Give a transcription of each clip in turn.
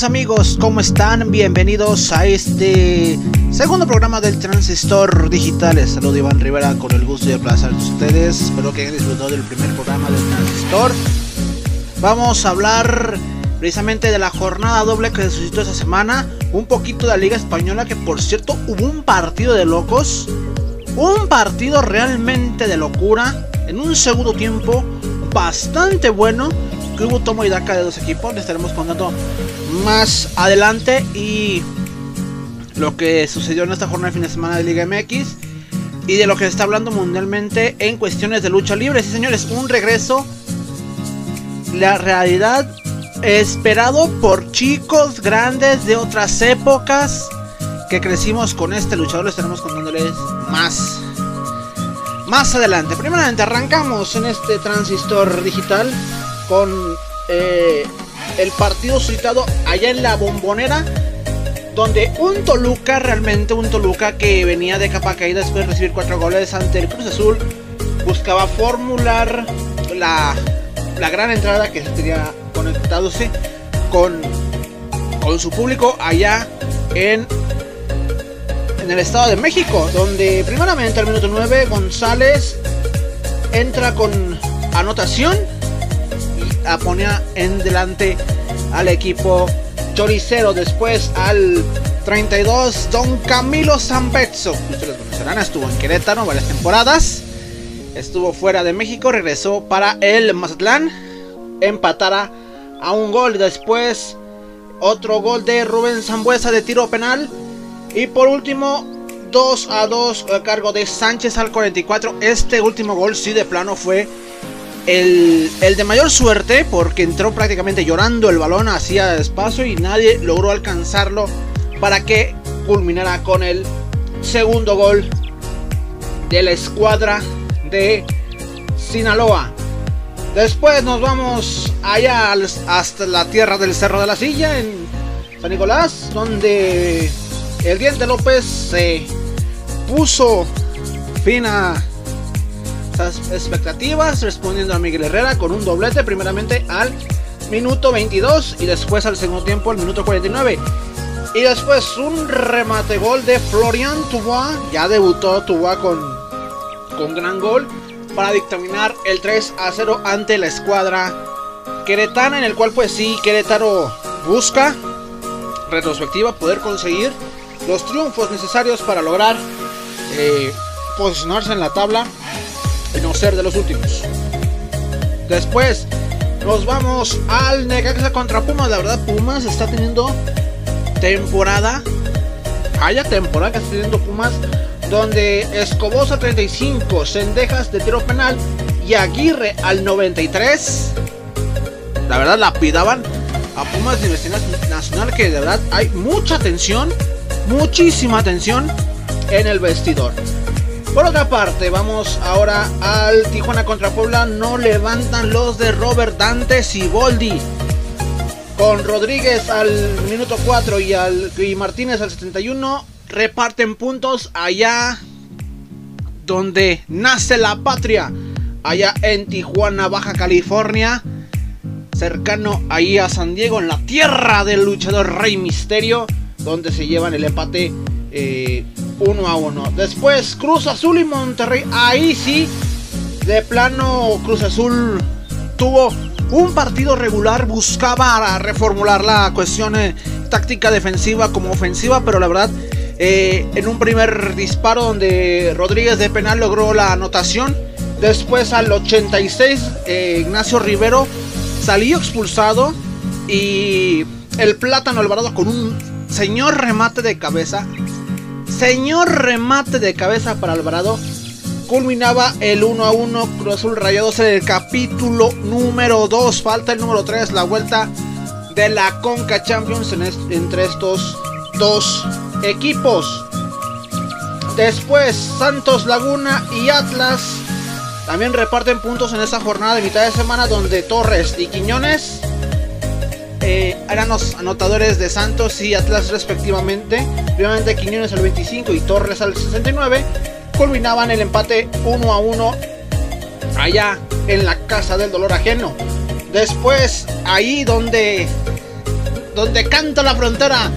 Amigos, ¿cómo están? Bienvenidos a este segundo programa del Transistor Digital. Les Iván Rivera con el gusto de placer de ustedes. Espero que hayan disfrutado del primer programa del Transistor. Vamos a hablar precisamente de la jornada doble que se suscitó esta semana. Un poquito de la Liga Española, que por cierto hubo un partido de locos. Un partido realmente de locura. En un segundo tiempo bastante bueno que hubo tomo y daca de dos equipos. Les estaremos contando más adelante y lo que sucedió en esta jornada de fin de semana de Liga MX y de lo que se está hablando mundialmente en cuestiones de lucha libre. Sí, señores, un regreso. La realidad esperado por chicos grandes de otras épocas que crecimos con este luchador. Les estaremos contándoles más más adelante. Primeramente arrancamos en este transistor digital con eh, el partido citado allá en la bombonera. Donde un Toluca, realmente un Toluca que venía de capa caída después de recibir cuatro goles ante el Cruz Azul, buscaba formular la, la gran entrada que estaría conectándose con, con su público allá en en el Estado de México, donde primeramente al minuto 9 González entra con anotación y ponía en delante al equipo choricero. Después al 32 Don Camilo Zambezzo, ustedes conocerán, estuvo en Querétaro varias temporadas, estuvo fuera de México, regresó para el Mazatlán, empatara a un gol. Después otro gol de Rubén Zambuesa de tiro penal y por último, 2 a 2 a cargo de Sánchez al 44. Este último gol sí de plano fue el, de mayor suerte porque entró prácticamente llorando el balón hacia espacio y nadie logró alcanzarlo para que culminara con el segundo gol de la escuadra de Sinaloa. Después nos vamos allá hasta la tierra del Cerro de la Silla en San Nicolás, donde el Diente López se puso fin a expectativas respondiendo a Miguel Herrera con un doblete primeramente al minuto 22 y después al segundo tiempo al minuto 49. Y después un remate gol de Florian Tubois, ya debutó Tubois con, con gran gol para dictaminar el 3 a 0 ante la escuadra queretana en el cual pues sí Querétaro busca retrospectiva poder conseguir los triunfos necesarios para lograr eh, posicionarse en la tabla y no ser de los últimos. Después nos vamos al Necaxa contra Pumas. La verdad, Pumas está teniendo temporada. Haya temporada que está teniendo Pumas. Donde Escobosa 35, Sendejas de tiro penal y Aguirre al 93. La verdad, la pidaban a Pumas de Universidad Nacional. Que de verdad hay mucha tensión muchísima atención en el vestidor. Por otra parte, vamos ahora al Tijuana contra Puebla. No levantan los de Robert Dantes y Boldi. Con Rodríguez al minuto 4 y, al, y Martínez al 71. Reparten puntos allá donde nace la patria. Allá en Tijuana, Baja California. Cercano ahí a San Diego, en la tierra del luchador Rey Misterio donde se llevan el empate eh, uno a uno. Después Cruz Azul y Monterrey. Ahí sí, de plano Cruz Azul tuvo un partido regular. Buscaba reformular la cuestión eh, táctica defensiva como ofensiva, pero la verdad... Eh, en un primer disparo donde Rodríguez de penal logró la anotación. Después al 86 Ignacio Rivero salió expulsado y el Plátano Alvarado con un Señor remate de cabeza. Señor remate de cabeza para Alvarado. Culminaba el 1 a 1 Cruz Azul Rayados en el capítulo número 2. Falta el número 3, la vuelta de la Conca Champions entre estos dos equipos. Después Santos Laguna y Atlas también reparten puntos en esta jornada de mitad de semana donde Torres y Quiñones eh, eran los anotadores de Santos y Atlas respectivamente. Primeramente Quiñones al 25 y Torres al 69. Culminaban el empate 1 a 1 allá en la casa del dolor ajeno. Después, ahí donde donde canta la frontera.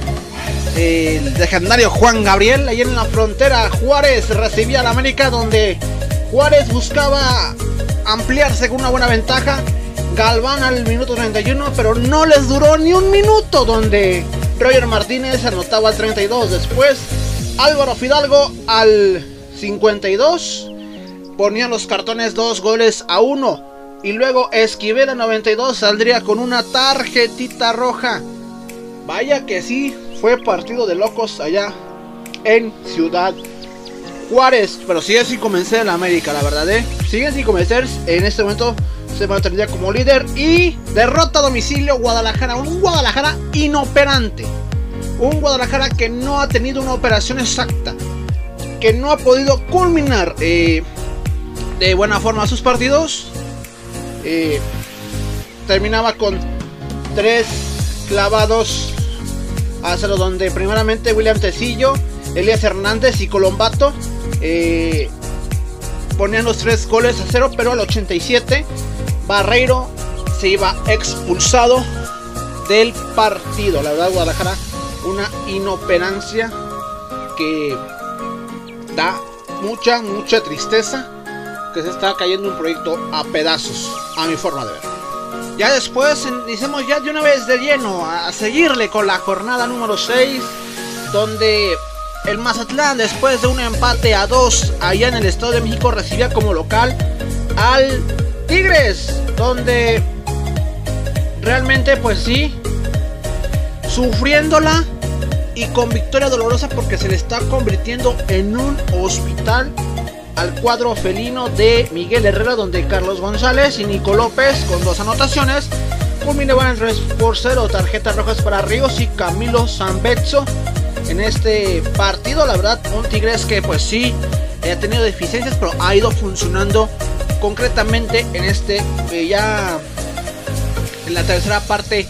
El legendario Juan Gabriel, ahí en la frontera, Juárez recibía al América, donde Juárez buscaba ampliarse con una buena ventaja. Galván al minuto 31, pero no les duró ni un minuto, donde Roger Martínez anotaba al 32. Después, Álvaro Fidalgo al 52 ponía los cartones dos goles a uno. Y luego Esquivel a 92 saldría con una tarjetita roja. Vaya que sí, fue partido de locos allá en Ciudad Juárez. Pero sigue sin convencer en América, la verdad, ¿eh? Siguen sin convencer. En este momento se mantendría como líder. Y derrota a domicilio Guadalajara. Un Guadalajara inoperante. Un Guadalajara que no ha tenido una operación exacta. Que no ha podido culminar eh, de buena forma sus partidos. Eh, terminaba con tres clavados a cero, donde primeramente William Tecillo, Elías Hernández y Colombato eh, ponían los tres goles a cero, pero al 87 Barreiro se iba expulsado del partido. La verdad, Guadalajara, una inoperancia que da mucha, mucha tristeza que se está cayendo un proyecto a pedazos, a mi forma de ver. Ya después, hicimos ya de una vez de lleno a seguirle con la jornada número 6, donde el Mazatlán, después de un empate a 2 allá en el Estado de México, recibía como local al Tigres, donde realmente, pues sí, sufriéndola y con victoria dolorosa porque se le está convirtiendo en un hospital al cuadro felino de Miguel Herrera, donde Carlos González y Nico López, con dos anotaciones, culminaban 3 por 0. Tarjetas rojas para Ríos y Camilo Zambezzo en este partido. La verdad, un Tigres que, pues sí, ha tenido deficiencias, pero ha ido funcionando concretamente en este, eh, ya en la tercera parte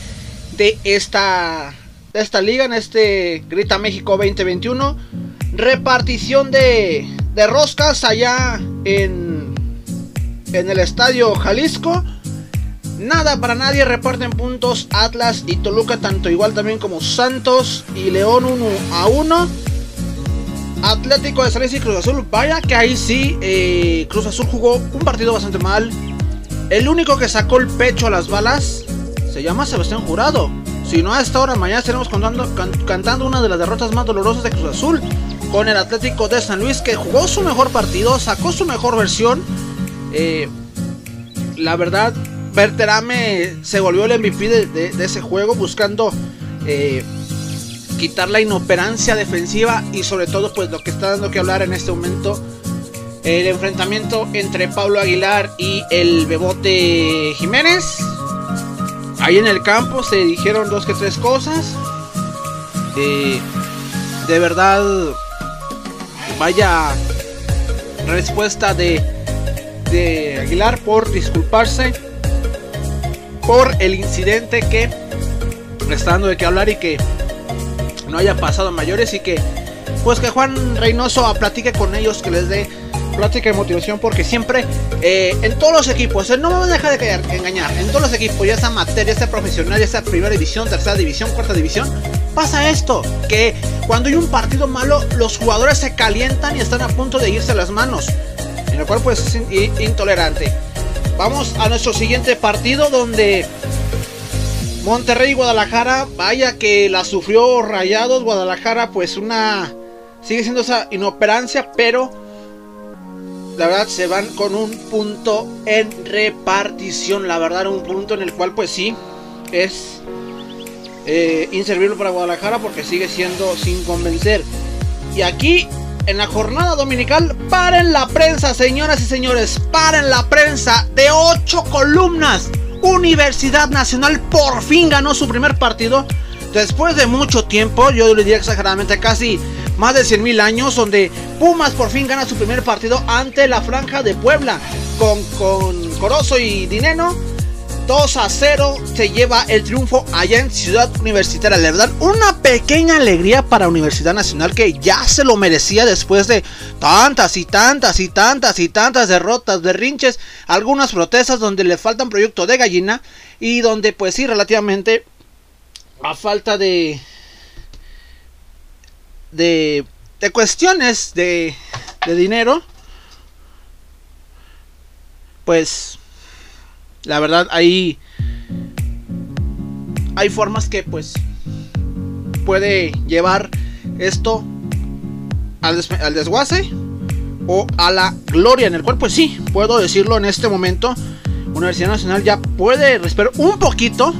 de esta, esta liga, en este Grita México 2021. Repartición de de roscas allá en, en el estadio Jalisco. Nada para nadie, reparten puntos Atlas y Toluca, tanto igual también como Santos y León 1 a 1. Atlético de San y Cruz Azul, vaya que ahí sí, eh, Cruz Azul jugó un partido bastante mal. El único que sacó el pecho a las balas se llama Sebastián Jurado. Si no, a esta hora mañana estaremos cantando, cantando una de las derrotas más dolorosas de Cruz Azul con el Atlético de San Luis que jugó su mejor partido, sacó su mejor versión. Eh, la verdad, Berterame se volvió el MVP de, ese juego buscando eh, quitar la inoperancia defensiva y sobre todo pues lo que está dando que hablar en este momento el enfrentamiento entre Pablo Aguilar y el Bebote Jiménez. Ahí en el campo se dijeron dos que tres cosas. Eh, de verdad vaya respuesta de, de Aguilar por disculparse por el incidente que está dando de qué hablar y que no haya pasado a mayores y que pues que Juan Reynoso platique con ellos que les dé plática de motivación porque siempre eh, en todos los equipos, no me van a dejar de engañar, en todos los equipos, ya sea amateur, ya sea profesional, ya sea primera división, tercera división, cuarta división, pasa esto, que cuando hay un partido malo, los jugadores se calientan y están a punto de irse las manos, en el cual pues es intolerante. Vamos a nuestro siguiente partido donde Monterrey y Guadalajara, vaya que la sufrió Rayados, Guadalajara pues una sigue siendo esa inoperancia, pero la verdad se van con un punto en repartición. La verdad, un punto en el cual, pues sí, es eh, inservible para Guadalajara porque sigue siendo sin convencer. Y aquí, en la jornada dominical, paren la prensa, señoras y señores, paren la prensa de ocho columnas. Universidad Nacional por fin ganó su primer partido. Después de mucho tiempo, yo le diría exageradamente casi más de 100 mil años, donde Pumas por fin gana su primer partido ante la Franja de Puebla, con, con Corozo y Dineno. 2 a 0 se lleva el triunfo allá en Ciudad Universitaria. La verdad, una pequeña alegría para Universidad Nacional que ya se lo merecía después de tantas y tantas y tantas y tantas derrotas, berrinches, algunas protestas donde le faltan proyecto de gallina y donde pues sí, relativamente a falta de de, de cuestiones de, de dinero, pues la verdad ahí hay formas que pues puede llevar esto al, al, desguace o a la gloria en el cual pues sí puedo decirlo en este momento Universidad Nacional ya puede respirar un poquito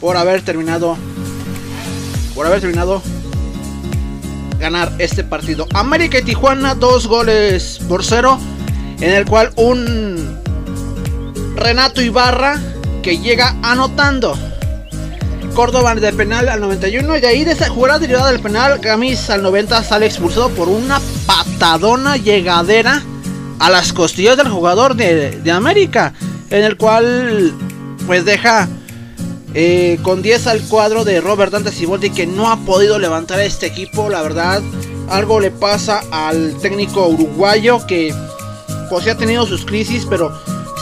por haber terminado por haber terminado ganar este partido. América y Tijuana dos goles por cero en el cual un Renato Ibarra que llega anotando. Córdoba de penal al 91 y ahí de esa jugada derivada del penal Gamis al 90 sale expulsado por una patadona llegadera a las costillas del jugador de, de América en el cual pues deja eh, con 10 al cuadro de Robert Dante Siboldi que no ha podido levantar este equipo la verdad. Algo le pasa al técnico uruguayo que pues ha tenido sus crisis pero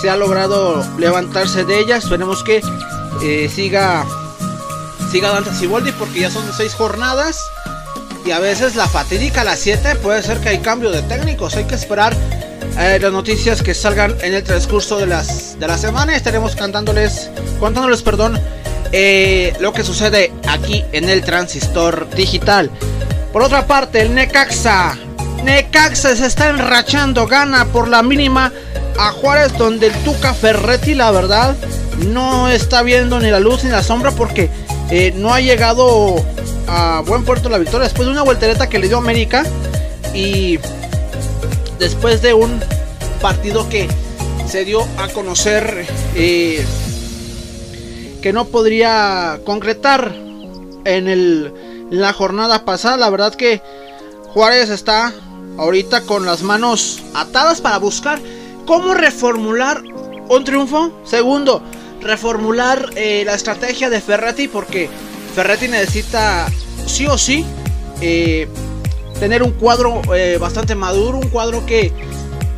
se ha logrado levantarse de ellas esperemos que eh, siga siga Dante Siboldi porque ya son 6 jornadas y a veces la fatídica a las 7 puede ser que hay cambio de técnicos hay que esperar eh, las noticias que salgan en el transcurso de, las, de la semana. Estaremos cantándoles, contándoles, perdón, eh, lo que sucede aquí en el transistor digital. Por otra parte, el Necaxa. Necaxa se está enrachando, gana por la mínima a Juárez, donde el Tuca Ferretti, la verdad, no está viendo ni la luz ni la sombra porque eh, no ha llegado a buen puerto la victoria después de una voltereta que le dio América y después de un partido que se dio a conocer eh, que no podría concretar en, el, en la jornada pasada. La verdad que Juárez está ahorita con las manos atadas para buscar cómo reformular un triunfo. Segundo, reformular eh, la estrategia de Ferretti porque Ferretti necesita sí o sí eh, tener un cuadro eh, bastante maduro, un cuadro que,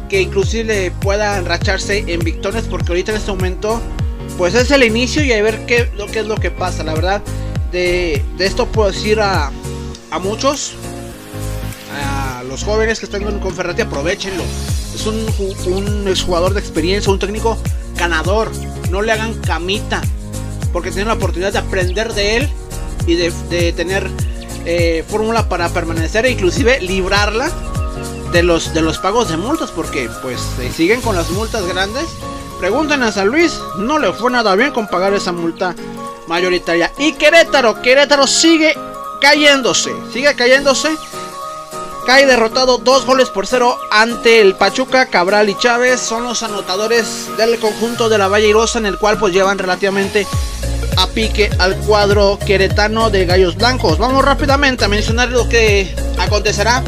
que inclusive pueda enracharse en victorias, porque ahorita en este momento, pues es el inicio y a ver qué, lo que es lo que pasa. La verdad, de, de esto puedo decir a, a, muchos, los jóvenes que están con Ferretti, aprovechenlo. Es un, un exjugador de experiencia, un técnico ganador. No le hagan camita, porque tienen la oportunidad de aprender de él y de, de tener eh, fórmula para permanecer e inclusive librarla de los, de los pagos de multas porque pues siguen con las multas grandes. Pregunten a San Luis, no le fue nada bien con pagar esa multa mayoritaria. Y Querétaro, Querétaro sigue cayéndose, sigue cayéndose. Cae derrotado dos goles por cero ante el Pachuca. Cabral y Chávez son los anotadores del conjunto de la Valle Irosa, en el cual pues llevan relativamente a pique al cuadro queretano de Gallos Blancos. Vamos rápidamente a mencionar lo que acontecerá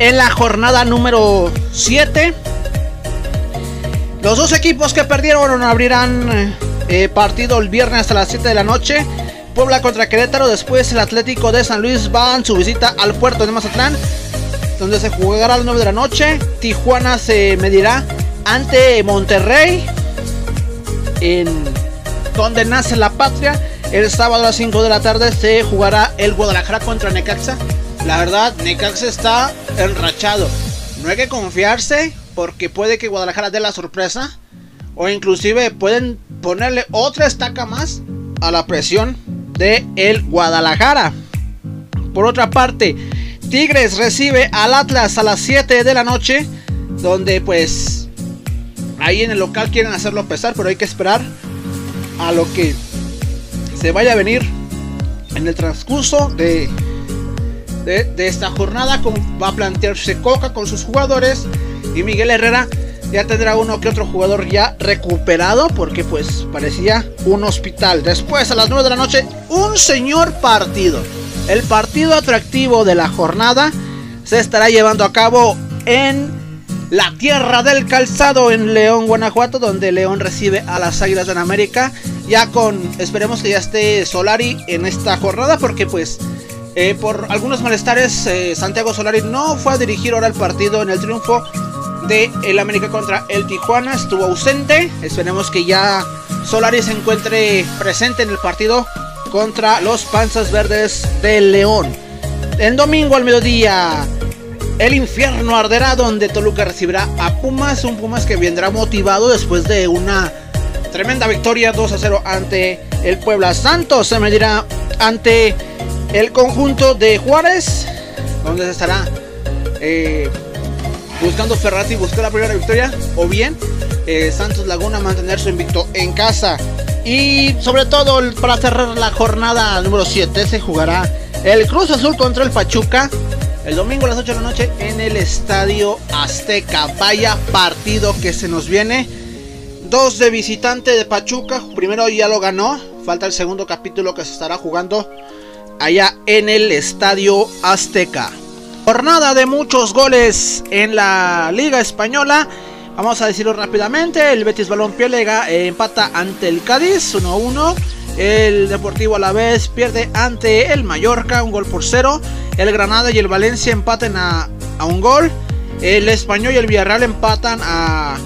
en la jornada número 7. Los dos equipos que perdieron abrirán eh, partido el viernes a las 7 de la noche. Puebla contra Querétaro. Después el Atlético de San Luis va en su visita al puerto de Mazatlán. Donde se jugará a las 9 de la noche. Tijuana se medirá ante Monterrey. En donde nace la patria. El sábado a las 5 de la tarde se jugará el Guadalajara contra Necaxa. La verdad, Necaxa está enrachado. No hay que confiarse porque puede que Guadalajara dé la sorpresa. O inclusive pueden ponerle otra estaca más a la presión de el Guadalajara. Por otra parte, Tigres recibe al Atlas a las 7 de la noche. Donde pues ahí en el local quieren hacerlo pesar, pero hay que esperar a lo que se vaya a venir en el transcurso de, de, esta jornada. Como va a plantearse Coca con sus jugadores y Miguel Herrera ya tendrá uno que otro jugador ya recuperado porque pues parecía un hospital. Después a las 9 de la noche un señor partido. El partido atractivo de la jornada se estará llevando a cabo en la tierra del calzado en León, Guanajuato, donde León recibe a las Águilas de América. Ya con, esperemos que ya esté Solari en esta jornada, porque pues eh, por algunos malestares eh, Santiago Solari no fue a dirigir ahora el partido en el triunfo de el América contra el Tijuana, estuvo ausente. Esperemos que ya Solari se encuentre presente en el partido contra los Panzas Verdes de León. El domingo al mediodía, el infierno arderá donde Toluca recibirá a Pumas, un Pumas que vendrá motivado después de una tremenda victoria 2 a 0 ante el Puebla. Santos se medirá ante el conjunto de Juárez, donde se estará eh, buscando Ferrati buscar la primera victoria, o bien eh, Santos Laguna mantener su invicto en casa. Y sobre todo para cerrar la jornada número 7 se jugará el Cruz Azul contra el Pachuca el domingo a las 8 de la noche en el Estadio Azteca. Vaya partido que se nos viene. Dos de visitante de Pachuca. Primero ya lo ganó. Falta el segundo capítulo que se estará jugando allá en el Estadio Azteca. Jornada de muchos goles en la Liga Española. Vamos a decirlo rápidamente. El Betis Balompié lega eh, empata ante el Cádiz 1-1. El Deportivo a la vez pierde ante el Mallorca, un gol por cero. El Granada y el Valencia empaten a, un gol. El Español y el Villarreal empatan a,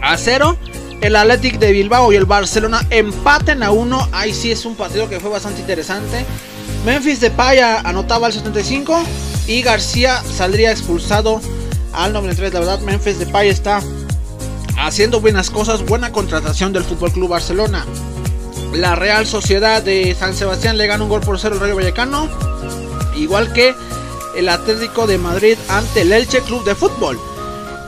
a cero. El Athletic de Bilbao y el Barcelona empaten a uno. Ahí sí es un partido que fue bastante interesante. Memphis de Paya anotaba al 75 y García saldría expulsado al 93. La verdad, Memphis de Paya está haciendo buenas cosas. Buena contratación del Fútbol Club Barcelona. La Real Sociedad de San Sebastián le gana un gol por cero al Rayo Vallecano. Igual que el Atlético de Madrid ante el Elche Club de Fútbol.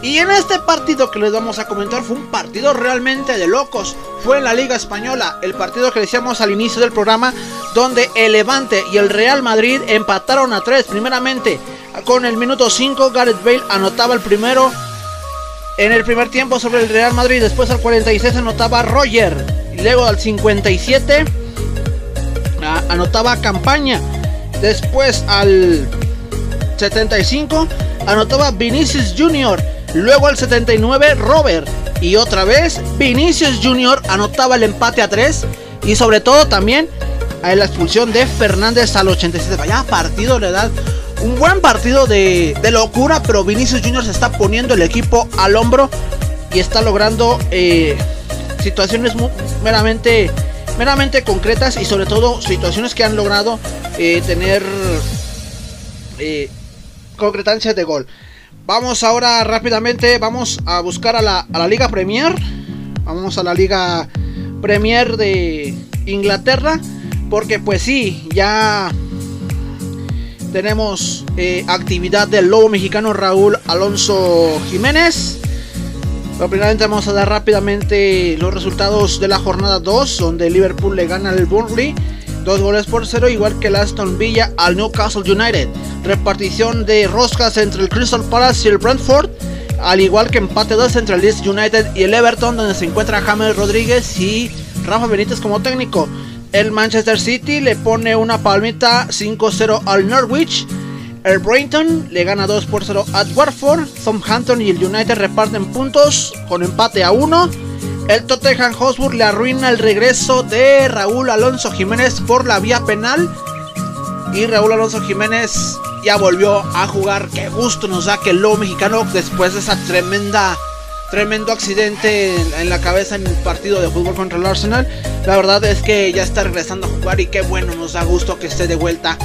Y en este partido que les vamos a comentar fue un partido realmente de locos. Fue en la Liga Española, el partido que decíamos al inicio del programa, donde el Levante y el Real Madrid empataron a tres. Primeramente, con el minuto 5, Gareth Bale anotaba el primero en el primer tiempo sobre el Real Madrid. Después al 46 anotaba Roger. Luego al 57 anotaba campaña. Después al 75 anotaba Vinicius Jr. Luego al 79 Robert. Y otra vez Vinicius Jr. anotaba el empate a 3. Y sobre todo también a la expulsión de Fernández al 87. Vaya partido, le un buen partido de, locura. Pero Vinicius Jr. se está poniendo el equipo al hombro. Y está logrando eh, situaciones meramente, meramente concretas y sobre todo situaciones que han logrado eh, tener eh, concretancia de gol. Vamos ahora rápidamente, vamos a buscar a la, a la Liga Premier. Vamos a la Liga Premier de Inglaterra. Porque pues sí, ya tenemos eh, actividad del lobo mexicano Raúl Alonso Jiménez. Pero primeramente vamos a dar rápidamente los resultados de la jornada 2, donde Liverpool le gana al Burnley. Dos goles por cero, igual que el Aston Villa al Newcastle United. Repartición de roscas entre el Crystal Palace y el Brentford. Al igual que empate 2 entre el Leeds United y el Everton, donde se encuentra James Rodríguez y Rafa Benítez como técnico. El Manchester City le pone una palmita 5-0 al Norwich. El Brighton le gana 2 por 0 a Watford. Southampton y el United reparten puntos con empate a 1. El Tottenham Hotspur le arruina el regreso de Raúl Alonso Jiménez por la vía penal. Y Raúl Alonso Jiménez ya volvió a jugar. Qué gusto nos da que el lobo mexicano, después de esa tremenda, tremendo accidente en, la cabeza en el partido de fútbol contra el Arsenal, la verdad es que ya está regresando a jugar. Y qué bueno, nos da gusto que esté de vuelta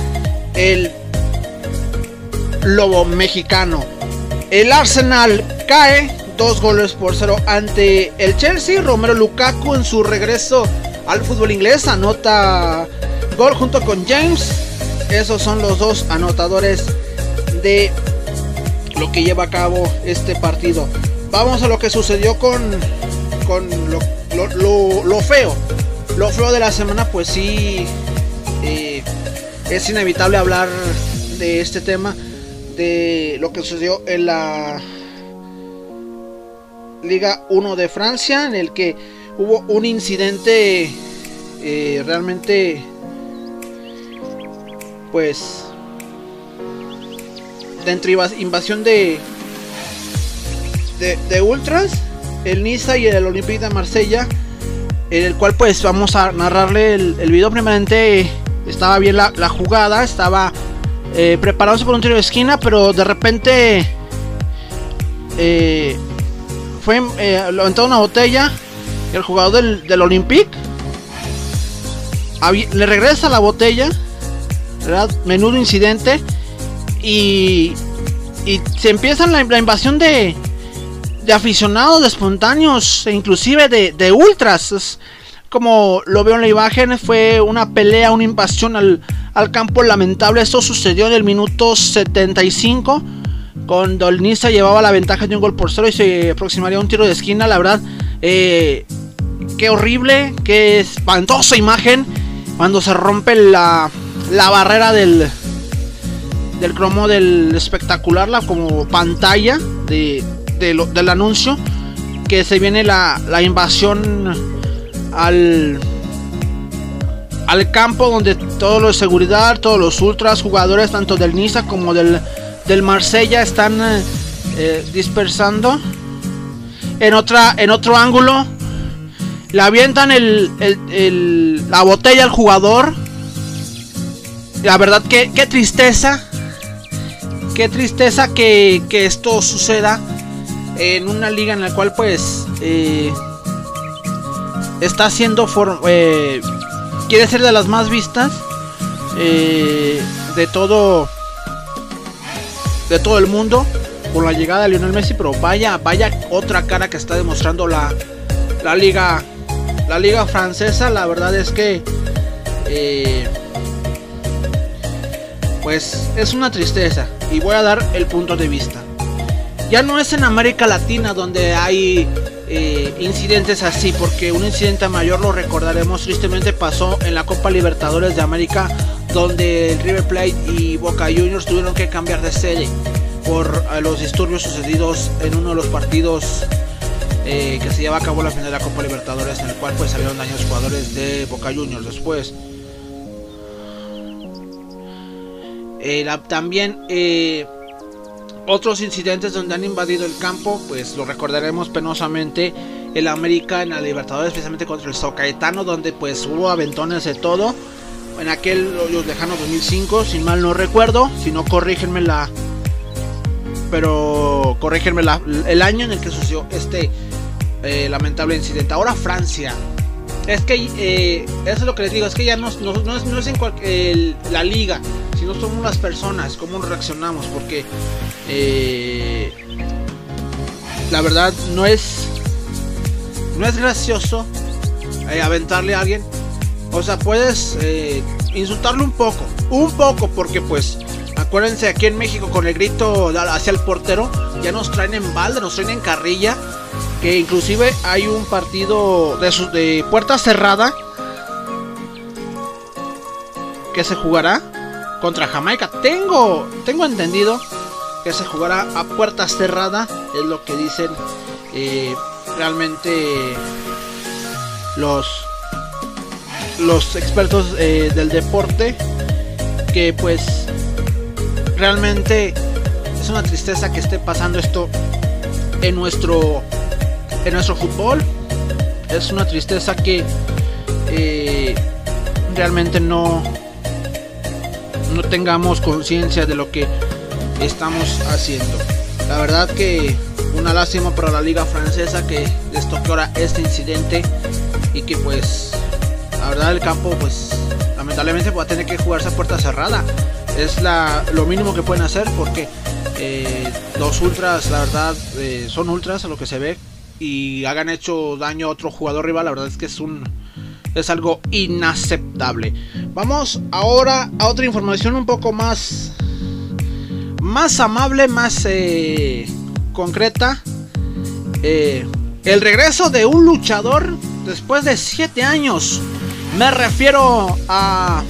el lobo mexicano. El Arsenal cae dos goles por cero ante el Chelsea. Romero Lukaku en su regreso al fútbol inglés anota gol junto con James. Esos son los dos anotadores de lo que lleva a cabo este partido. Vamos a lo que sucedió con, con lo, feo. Lo feo de la semana, pues sí, eh, es inevitable hablar de este tema de lo que sucedió en la Liga 1 de Francia, en el que hubo un incidente eh, realmente, pues, de invasión de, de, ultras, el Niza y el Olympique de Marsella, en el cual pues vamos a narrarle el, video. Primeramente estaba bien la, la jugada, estaba eh, preparándose por un tiro de esquina, pero de repente eh, fue eh, una botella. Y el jugador del, del Olympique le regresa la botella, ¿verdad? Menudo incidente. Y, y se empieza la, invasión de, de aficionados, de espontáneos, e inclusive de, de ultras. como lo veo en la imagen, fue una pelea, una invasión al, al campo lamentable. Esto sucedió en el minuto 75. Cuando el Niza llevaba la ventaja de un gol por cero y se aproximaría a un tiro de esquina, la verdad, eh, qué horrible, qué espantosa imagen cuando se rompe la, la barrera del, del cromo del espectacular, la como pantalla de, del anuncio, que se viene la, la invasión al, al campo donde todos los de seguridad, todos los ultras, jugadores tanto del Niza como del, del Marsella están eh, dispersando. En, otra, en otro ángulo le avientan el, la botella al jugador. La verdad que qué tristeza. Qué tristeza que, esto suceda en una liga en la cual pues eh, está siendo... Eh, quiere ser de las más vistas. Eh, de todo... De todo el mundo. Por la llegada de Lionel Messi. Pero vaya, vaya otra cara que está demostrando la, la liga la liga francesa, la verdad es que eh, pues es una tristeza y voy a dar el punto de vista. Ya no es en América Latina donde hay eh, incidentes así, porque un incidente mayor lo recordaremos tristemente pasó en la Copa Libertadores de América, donde River Plate y Boca Juniors tuvieron que cambiar de sede por eh, los disturbios sucedidos en uno de los partidos eh, que se lleva a cabo la final de la Copa Libertadores, en el cual pues salieron daños jugadores de Boca Juniors después. También eh, otros incidentes donde han invadido el campo, pues lo recordaremos penosamente. El América en la Libertadores, especialmente contra el Socaetano, donde pues hubo aventones de todo. En aquel los lejanos 2005, si mal no recuerdo, si no corrígenme la, pero corrígenme el año en el que sucedió este eh, lamentable incidente. Ahora Francia. Es que eh, eso es lo que les digo, es que ya no, es, en la liga, sino somos las personas, cómo reaccionamos, porque eh, la verdad no es no es gracioso aventarle a alguien. O sea, puedes insultarle un poco, un poco, porque pues acuérdense aquí en México con el grito hacia el portero, ya nos traen en balde, nos traen en carrilla que inclusive hay un partido de, puerta cerrada que se jugará contra Jamaica. Tengo, tengo entendido que se jugará a puerta cerrada, es lo que dicen eh, realmente los los expertos eh, del deporte que pues realmente es una tristeza que esté pasando esto en nuestro en nuestro fútbol. Es una tristeza que eh, realmente no, no tengamos conciencia de lo que estamos haciendo. La verdad que una lástima para la liga francesa que les toque ahora este incidente y que pues la verdad el campo pues lamentablemente va a tener que jugarse a puerta cerrada. Es la, lo mínimo que pueden hacer porque eh, los ultras la verdad eh, son ultras a lo que se ve y hagan hecho daño a otro jugador rival, la verdad es que es un es algo inaceptable. Vamos ahora a otra información un poco más más amable, más eh, concreta. Eh, el regreso de un luchador después de 7 años. Me refiero a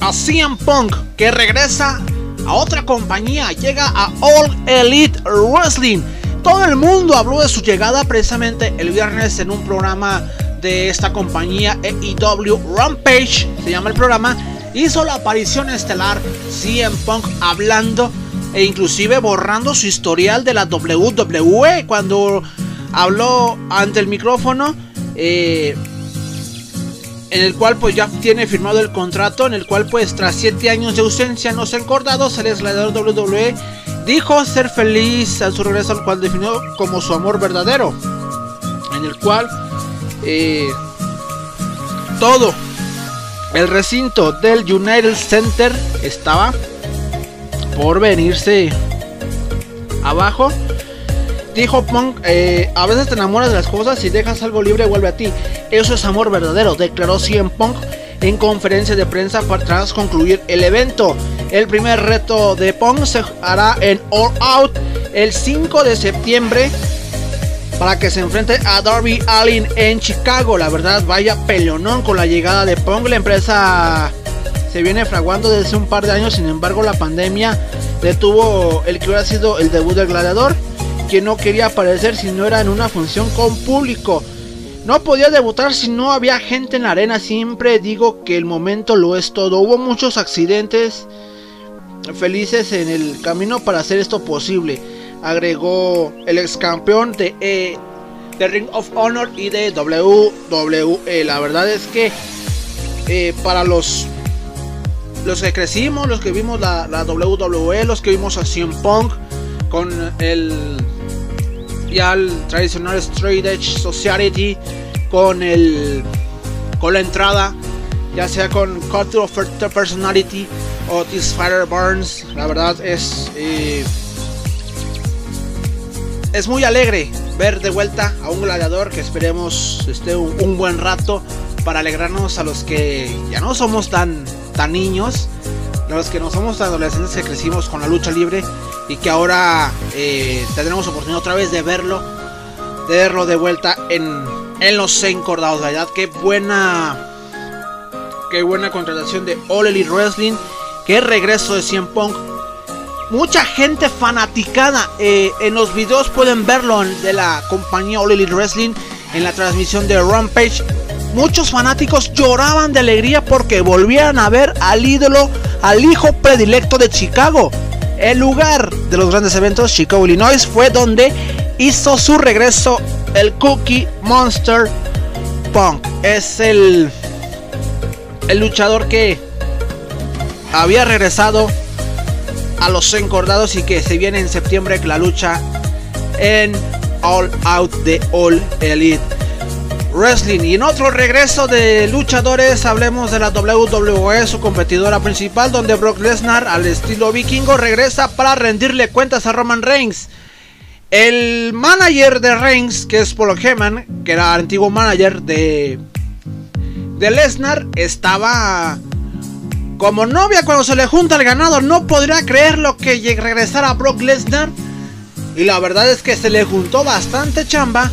a CM Punk que regresa a otra compañía, llega a All Elite Wrestling todo el mundo habló de su llegada precisamente el viernes en un programa de esta compañía EIW Rampage, se llama el programa. Hizo la aparición estelar CM Punk hablando e inclusive borrando su historial de la WWE cuando habló ante el micrófono. Eh, en el cual pues ya tiene firmado el contrato, en el cual pues tras 7 años de ausencia no se han acordado, el eslador WWE Dijo ser feliz a su regreso, al cual definió como su amor verdadero, en el cual eh, todo el recinto del United Center estaba por venirse abajo. Dijo Punk, eh, a veces te enamoras de las cosas y dejas algo libre vuelve a ti. Eso es amor verdadero, declaró CM Punk en conferencia de prensa para tras concluir el evento. El primer reto de Punk se hará en All Out el 5 de septiembre para que se enfrente a Darby Allin en Chicago. La verdad, vaya peleonón con la llegada de Punk. La empresa se viene fraguando desde un par de años, sin embargo, la pandemia detuvo el que hubiera sido el debut del gladiador, quien no quería aparecer si no era en una función con público. No podía debutar si no había gente en la arena. Siempre digo que el momento lo es todo. Hubo muchos accidentes felices en el camino para hacer esto posible. Agregó el ex campeón de, eh, Ring of Honor y de WWE. La verdad es que eh, para los los que crecimos, los que vimos la, la WWE, los que vimos a CM Punk con el ya el tradicional Straight Edge Society con el con la entrada ya sea con Culture of Personality o This Fighter Burns la verdad es eh, es muy alegre ver de vuelta a un gladiador que esperemos esté un, buen rato para alegrarnos a los que ya no somos tan tan niños los que no somos adolescentes que crecimos con la lucha libre y que ahora eh, tendremos oportunidad otra vez de verlo, de verlo de vuelta en, en los encordados, ¿verdad? Qué buena, qué buena contratación de All Wrestling, qué regreso de Cien Punk. Mucha gente fanaticada eh, en los videos pueden verlo de la compañía All Wrestling en la transmisión de Rampage muchos fanáticos lloraban de alegría porque volvieran a ver al ídolo, al hijo predilecto de Chicago. El lugar de los grandes eventos, Chicago, Illinois, fue donde hizo su regreso el Cookie Monster Punk. Es el, el luchador que había regresado a los encordados y que se viene en septiembre la lucha en All Out de All Elite. Wrestling. Y en otro regreso de luchadores, hablemos de la WWE, su competidora principal, donde Brock Lesnar, al estilo vikingo, regresa para rendirle cuentas a Roman Reigns. El manager de Reigns, que es Paul Heyman, que era antiguo manager de, de Lesnar, estaba como novia cuando se le junta el ganado. No podría creer lo que regresara Brock Lesnar. Y la verdad es que se le juntó bastante chamba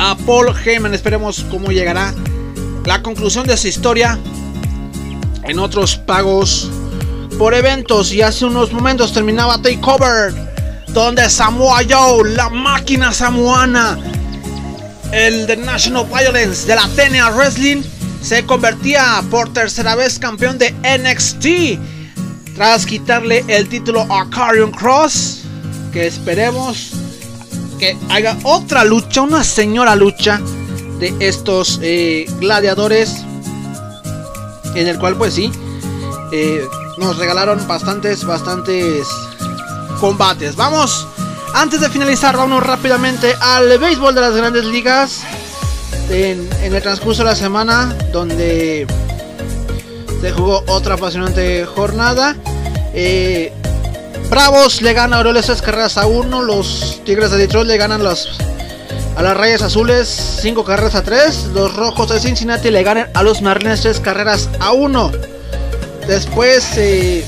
a Paul Heyman. Esperemos cómo llegará la conclusión de su historia en otros pagos por eventos. Y hace unos momentos terminaba Takeover, donde Samoa Joe, la máquina samoana, el de National Violence de la TNA Wrestling, se convertía por tercera vez campeón de NXT. Tras quitarle el título a Carrion Cross, que esperemos que haga otra lucha, una señora lucha de estos eh, gladiadores. En el cual, pues sí, eh, nos regalaron bastantes, bastantes combates. Vamos, antes de finalizar, vamos rápidamente al béisbol de las grandes ligas. En, el transcurso de la semana, donde se jugó otra apasionante jornada. Eh, Bravos le gana a Orioles 3 carreras a 1. Los Tigres de Detroit le ganan los, a las Rayas Azules 5 carreras a 3. Los Rojos de Cincinnati le ganan a los Marlins 3 carreras a 1. Después eh,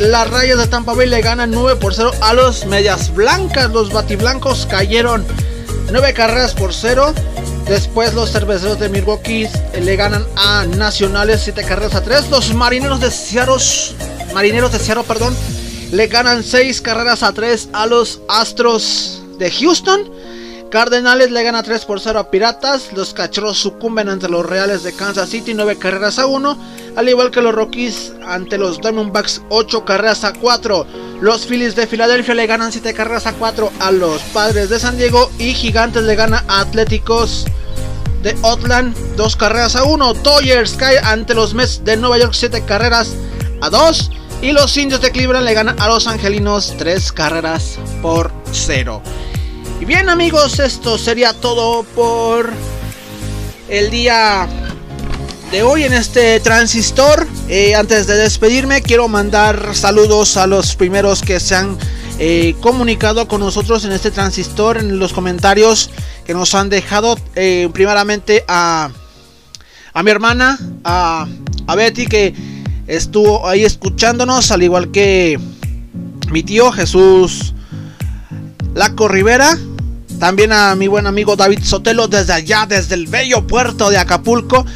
las Rayas de Tampa Bay le ganan 9 por 0 a los Medias Blancas. Los Batiblancos cayeron 9 carreras por 0. Después los cerveceros de Milwaukee le ganan a Nacionales 7 carreras a 3. Los marineros de Seattle, marineros de Seattle, perdón, le ganan 6 carreras a 3 a los Astros de Houston. Cardenales le gana 3 por 0 a Piratas. Los Cachorros sucumben ante los Reales de Kansas City 9 carreras a 1. Al igual que los Rockies ante los Diamondbacks 8 carreras a 4. Los Phillies de Filadelfia le ganan 7 carreras a 4 a los Padres de San Diego. Y Gigantes le gana a Atléticos de Oakland 2 carreras a 1. Dodgers cae ante los Mets de Nueva York 7 carreras a 2. Y los indios de Cleveland le ganan a los angelinos 3 carreras por 0. Y bien amigos, esto sería todo por el día de hoy en este transistor. Eh, antes de despedirme, quiero mandar saludos a los primeros que se han eh, comunicado con nosotros en este transistor, en los comentarios que nos han dejado. Eh, primeramente a, a mi hermana, a, a Betty, que estuvo ahí escuchándonos, al igual que mi tío Jesús Laco Rivera. También a mi buen amigo David Sotelo desde allá, desde el bello puerto de Acapulco.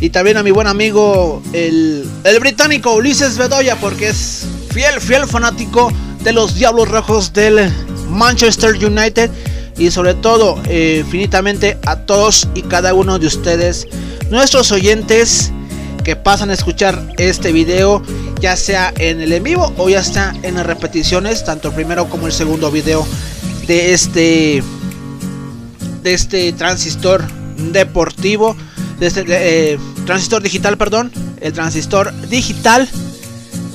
Y también a mi buen amigo el, británico Ulises Bedoya, porque es fiel, fiel fanático de los Diablos Rojos del Manchester United. Y sobre todo, eh, infinitamente a todos y cada uno de ustedes, nuestros oyentes que pasan a escuchar este video, ya sea en el en vivo o ya sea en las repeticiones, tanto el primero como el segundo video de este de este transistor deportivo, de este eh, transistor digital, perdón, el transistor digital,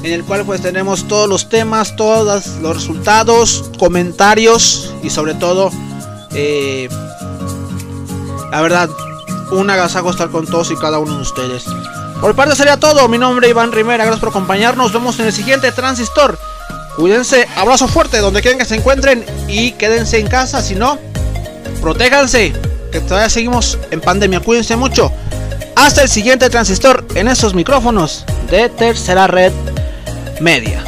en el cual pues tenemos todos los temas, todos los resultados, comentarios y sobre todo, eh, la verdad, un agasajo estar con todos y cada uno de ustedes. Por parte sería todo, mi nombre es Iván Rivera, gracias por acompañarnos, nos vemos en el siguiente transistor. Cuídense, abrazo fuerte donde quieran que se encuentren y quédense en casa, si no, protéjanse, que todavía seguimos en pandemia, cuídense mucho. Hasta el siguiente transistor en esos micrófonos de tercera red media.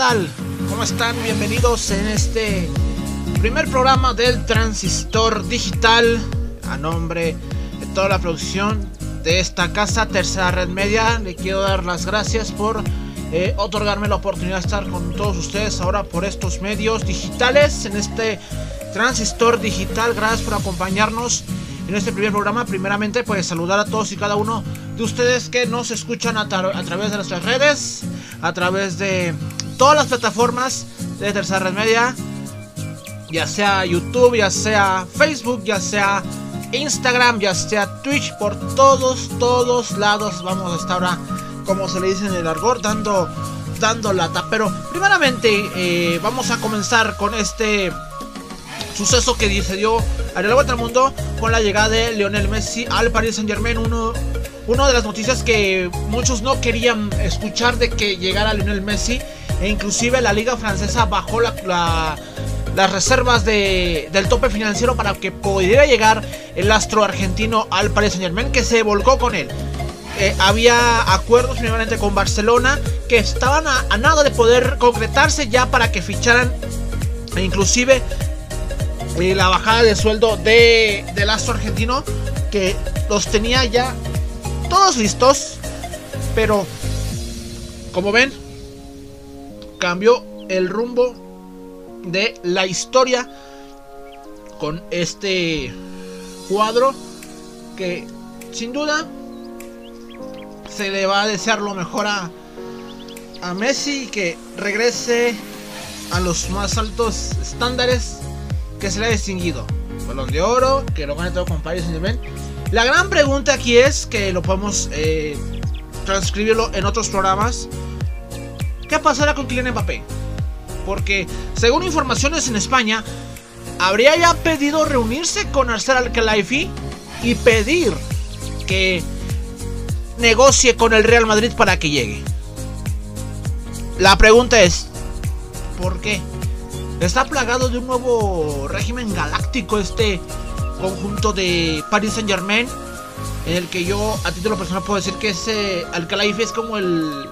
Tal? ¿Cómo están? Bienvenidos en este primer programa del Transistor Digital. A nombre de toda la producción de esta casa, Tercera Red Media, le quiero dar las gracias por eh, otorgarme la oportunidad de estar con todos ustedes ahora por estos medios digitales en este Transistor Digital. Gracias por acompañarnos en este primer programa. Primeramente, pues saludar a todos y cada uno de ustedes que nos escuchan a, a través de nuestras redes, a través de todas las plataformas de Tercera Media, ya sea YouTube, ya sea Facebook, ya sea Instagram, ya sea Twitch, por todos, todos lados vamos a estar ahora, como se le dice en el argor, dando, dando lata. Pero primeramente eh, vamos a comenzar con este suceso que sucedió a la vuelta al mundo con la llegada de Lionel Messi al Paris Saint Germain, uno una de las noticias que muchos no querían escuchar de que llegara Lionel Messi e inclusive la liga francesa bajó las reservas del tope financiero para que pudiera llegar el astro argentino al Paris Saint Germain que se volcó con él. Eh, había acuerdos primeramente con Barcelona que estaban a, nada de poder concretarse ya para que ficharan e inclusive eh, la bajada de sueldo de, del astro argentino que los tenía ya todos listos pero como ven cambió el rumbo de la historia con este cuadro que sin duda se le va a desear lo mejor a, a Messi que regrese a los más altos estándares que se le ha distinguido. Balón de oro, que lo gane todo con Paris Saint La gran pregunta aquí es que lo podemos eh, transcribirlo en otros programas. ¿Qué pasará con Kylian Mbappé? Porque, según informaciones en España, habría ya pedido reunirse con Arsenal Al-Khelaifi y pedir que negocie con el Real Madrid para que llegue. La pregunta es, ¿Por qué? Está plagado de un nuevo régimen galáctico este conjunto de Paris Saint Germain. En el que yo a título personal puedo decir que ese Alcalaife es como el...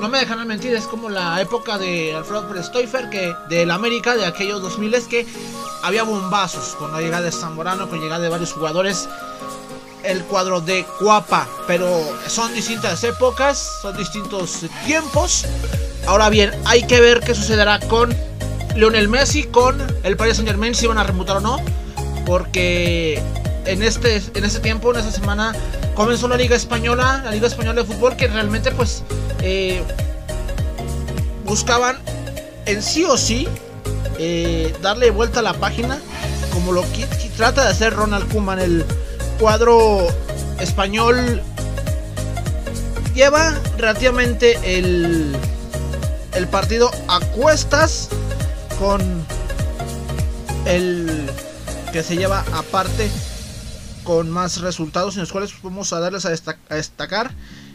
No, me dejan mentir, es como la época de Alfredo Prestoifer, que del América de aquellos 2000 es que había bombazos con la llegada de Zamorano, con la llegada de varios jugadores el cuadro de Cuapa. Pero son distintas épocas, son distintos tiempos. Ahora bien, hay que ver qué sucederá con Lionel Messi, con el Paris Saint Germain, si van a remutar o no. Porque en este, en este tiempo, en esta semana, comenzó la Liga Española, la Liga Española de Fútbol, que realmente pues eh, buscaban en sí o sí eh, darle vuelta a la página, como lo que trata de hacer Ronald Koeman, el cuadro español lleva relativamente el, el partido a cuestas con el que se lleva aparte con más resultados en los cuales vamos a darles a, destacar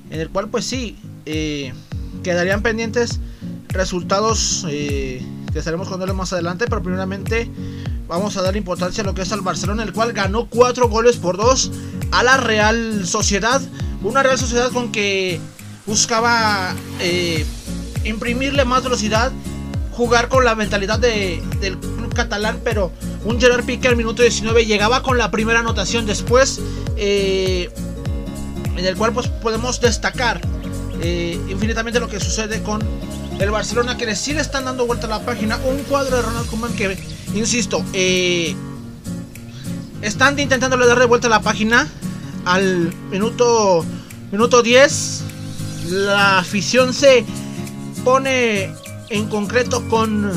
en el cual pues sí eh, quedarían pendientes resultados eh, que estaremos con él más adelante pero primeramente vamos a dar importancia a lo que es al Barcelona, el cual ganó 4 goles por 2 a la Real Sociedad. Una Real Sociedad con que buscaba eh, imprimirle más velocidad, jugar con la mentalidad del club catalán, pero un Gerard Piqué al minuto 19 llegaba con la primera anotación después, eh, en el cual pues podemos destacar eh, infinitamente lo que sucede con el Barcelona, que sí le están dando vuelta a la página, un cuadro de Ronald Koeman que insisto, eh, están intentándole darle vuelta a la página al minuto, minuto 10. La afición se pone en concreto con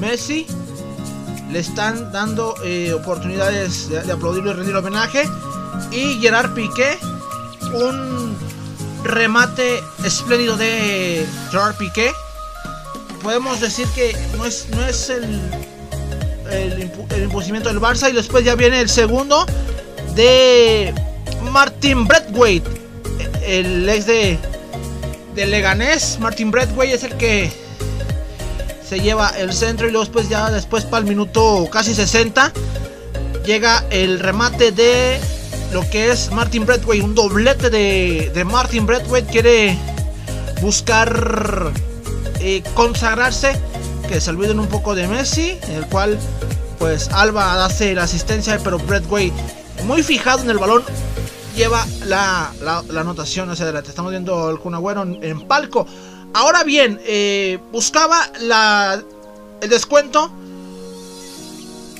Messi. Le están dando eh, oportunidades de, aplaudirlo y rendir homenaje. Y Gerard Piqué, un remate espléndido de Gerard Piqué. Podemos decir que no es, no es el el, el del Barça y después ya viene el segundo de Martin Bradway, el ex de, de Leganés. Martin Bradway es el que se lleva el centro y luego después ya después para el minuto casi 60 llega el remate de lo que es Martin Bradway, un doblete de, de Martin Bradway quiere buscar eh, consagrarse que se olviden un poco de Messi, en el cual pues Alba hace la asistencia, pero Way muy fijado en el balón lleva la, la, anotación hacia adelante. Estamos viendo el Kun en, palco. Ahora bien, eh, buscaba la, el descuento.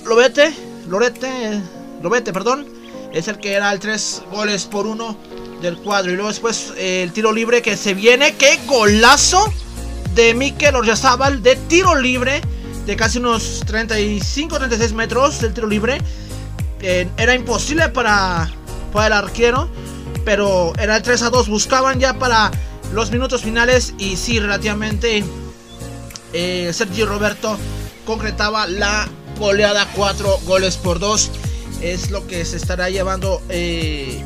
Lobete, Lorete, Lobete, perdón. Es el que era el 3 goles por 1 del cuadro. Y luego después eh, el tiro libre que se viene. ¡Qué golazo! de Mikel Orjazábal de tiro libre de casi unos 35-36 metros del tiro libre. era imposible para, para el arquero, pero era el 3 a 2. Buscaban ya para los minutos finales y sí, relativamente eh, Sergio Roberto concretaba la goleada 4 goles por 2. Es lo que se estará llevando eh,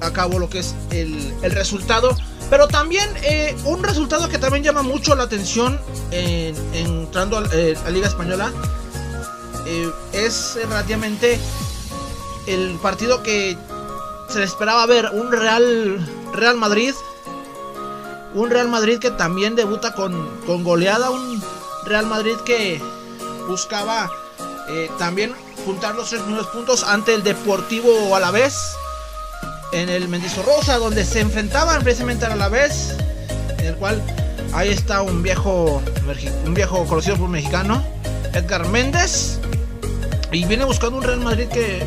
a cabo lo que es el, el resultado. Pero también eh, un resultado que también llama mucho la atención entrando a, eh, la Liga Española es relativamente el partido que se esperaba ver, un Real, Real Madrid. Un Real Madrid que también debuta con, con goleada, un Real Madrid que buscaba también juntar los tres primeros puntos ante el Deportivo a la vez en el Rosa donde se enfrentaban precisamente a la vez, en el cual ahí está un viejo, un viejo conocido por un mexicano, Edgar Méndez, y viene buscando un Real Madrid que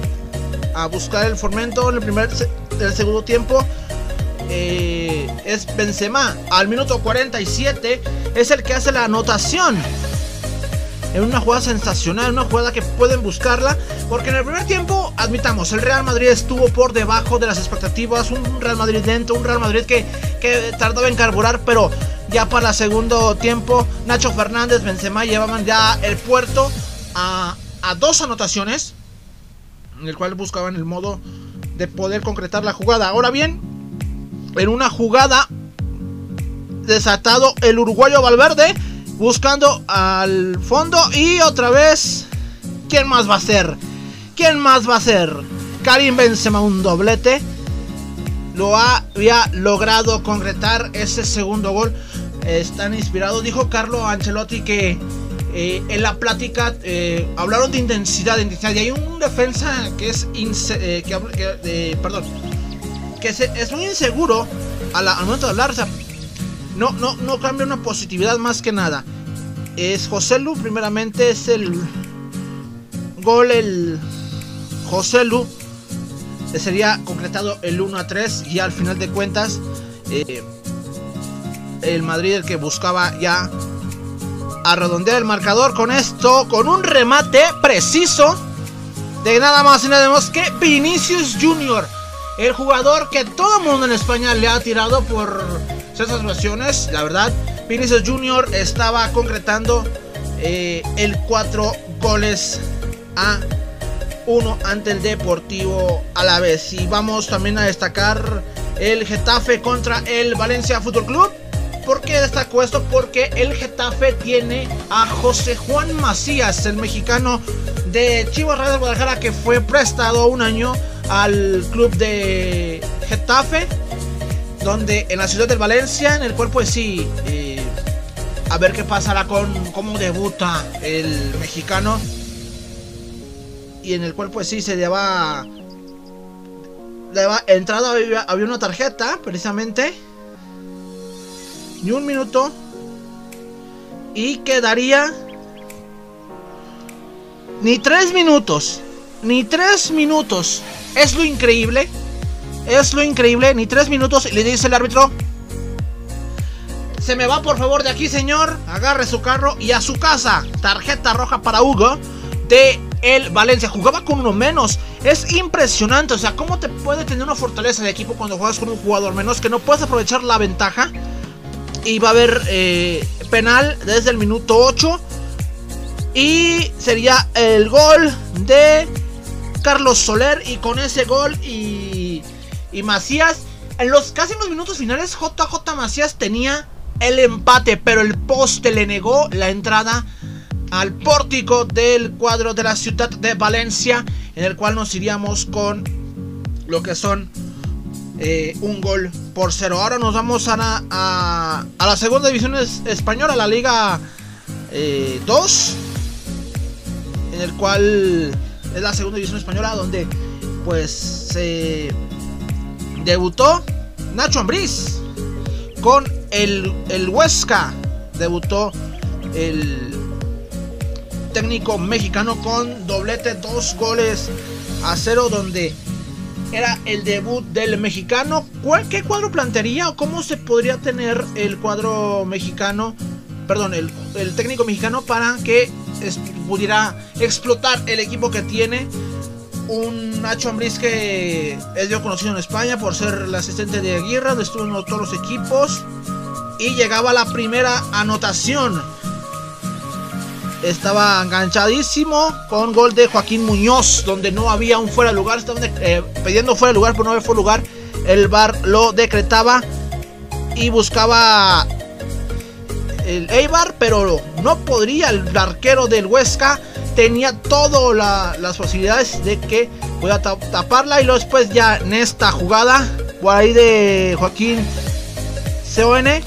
a buscar el formento en el primer, el segundo tiempo. Eh, es Benzema al minuto 47 es el que hace la anotación en una jugada sensacional, una jugada que pueden buscarla, porque en el primer tiempo, admitamos, el Real Madrid estuvo por debajo de las expectativas, un Real Madrid lento, un Real Madrid que, que tardaba en carburar, pero ya para el segundo tiempo, Nacho Fernández, Benzema llevaban ya el puerto a, a dos anotaciones, en el cual buscaban el modo de poder concretar la jugada. Ahora bien, en una jugada desatado el uruguayo Valverde buscando al fondo y otra vez, ¿quién más va a ser? ¿Quién más va a ser? Karim Benzema un doblete. Lo había logrado concretar ese segundo gol. Están inspirados. Dijo Carlo Ancelotti que eh, en la plática eh, hablaron de intensidad, intensidad. Y hay un defensa que es eh, perdón, que es muy inseguro al momento de hablar. no, no, no cambia una positividad más que nada. Es José Lu, primeramente es el gol, el José Lu. Sería concretado el 1 a 3 y al final de cuentas el Madrid el que buscaba ya a redondear el marcador con esto, con un remate preciso de nada más y nada menos que Vinicius Junior. El jugador que todo el mundo en España le ha tirado por situaciones. La verdad, Vinicius Junior estaba concretando eh, el 4 goles a 1 ante el Deportivo a la vez. Y vamos también a destacar el Getafe contra el Valencia Fútbol Club. ¿Por qué destaco esto? Porque el Getafe tiene a José Juan Macías, el mexicano de Chivas de Guadalajara, que fue prestado un año al club de Getafe, donde en la ciudad de Valencia, en el cuerpo de sí, eh, a ver qué pasará con cómo debuta el mexicano. Y en el cuerpo de sí se lleva, lleva entrada, había una tarjeta, precisamente ni un minuto. Y quedaría ni tres minutos. Ni tres minutos. Es lo increíble. Es lo increíble. Ni tres minutos. Y le dice el árbitro. Se me va por favor de aquí, señor. Agarre su carro y a su casa. Tarjeta roja para Hugo. De el Valencia. Jugaba con uno menos. Es impresionante. O sea, ¿cómo te puede tener una fortaleza de equipo cuando juegas con un jugador menos? Que no puedes aprovechar la ventaja y va a haber eh, penal desde el minuto 8. Y sería el gol de Carlos Soler. Y con ese gol y, y Macías, en los casi en los minutos finales, JJ Macías tenía el empate, pero el poste le negó la entrada al pórtico del cuadro de la ciudad de Valencia, en el cual nos iríamos con lo que son eh, un gol por cero. Ahora nos vamos a la, a, la segunda división española, la Liga 2, eh, en el cual es la segunda división española donde pues se debutó Nacho Ambriz con el, el Huesca. Debutó el técnico mexicano con doblete, dos goles a cero donde era el debut del mexicano. ¿Qué cuadro plantearía o cómo se podría tener el cuadro mexicano, perdón, el, técnico mexicano para que pudiera explotar el equipo que tiene? Un Nacho Ambriz que es yo conocido en España por ser el asistente de Aguirre, estuvo en todos los equipos y llegaba la primera anotación estaba enganchadísimo con gol de Joaquín Muñoz, donde no había un fuera de lugar, estaban eh, pidiendo fuera de lugar, pero no había fuera de lugar. El bar lo decretaba y buscaba el Eibar, pero no podría. El arquero del Huesca tenía todas las posibilidades de que pueda taparla. Y luego después ya en esta jugada, por ahí de Joaquín Seoane,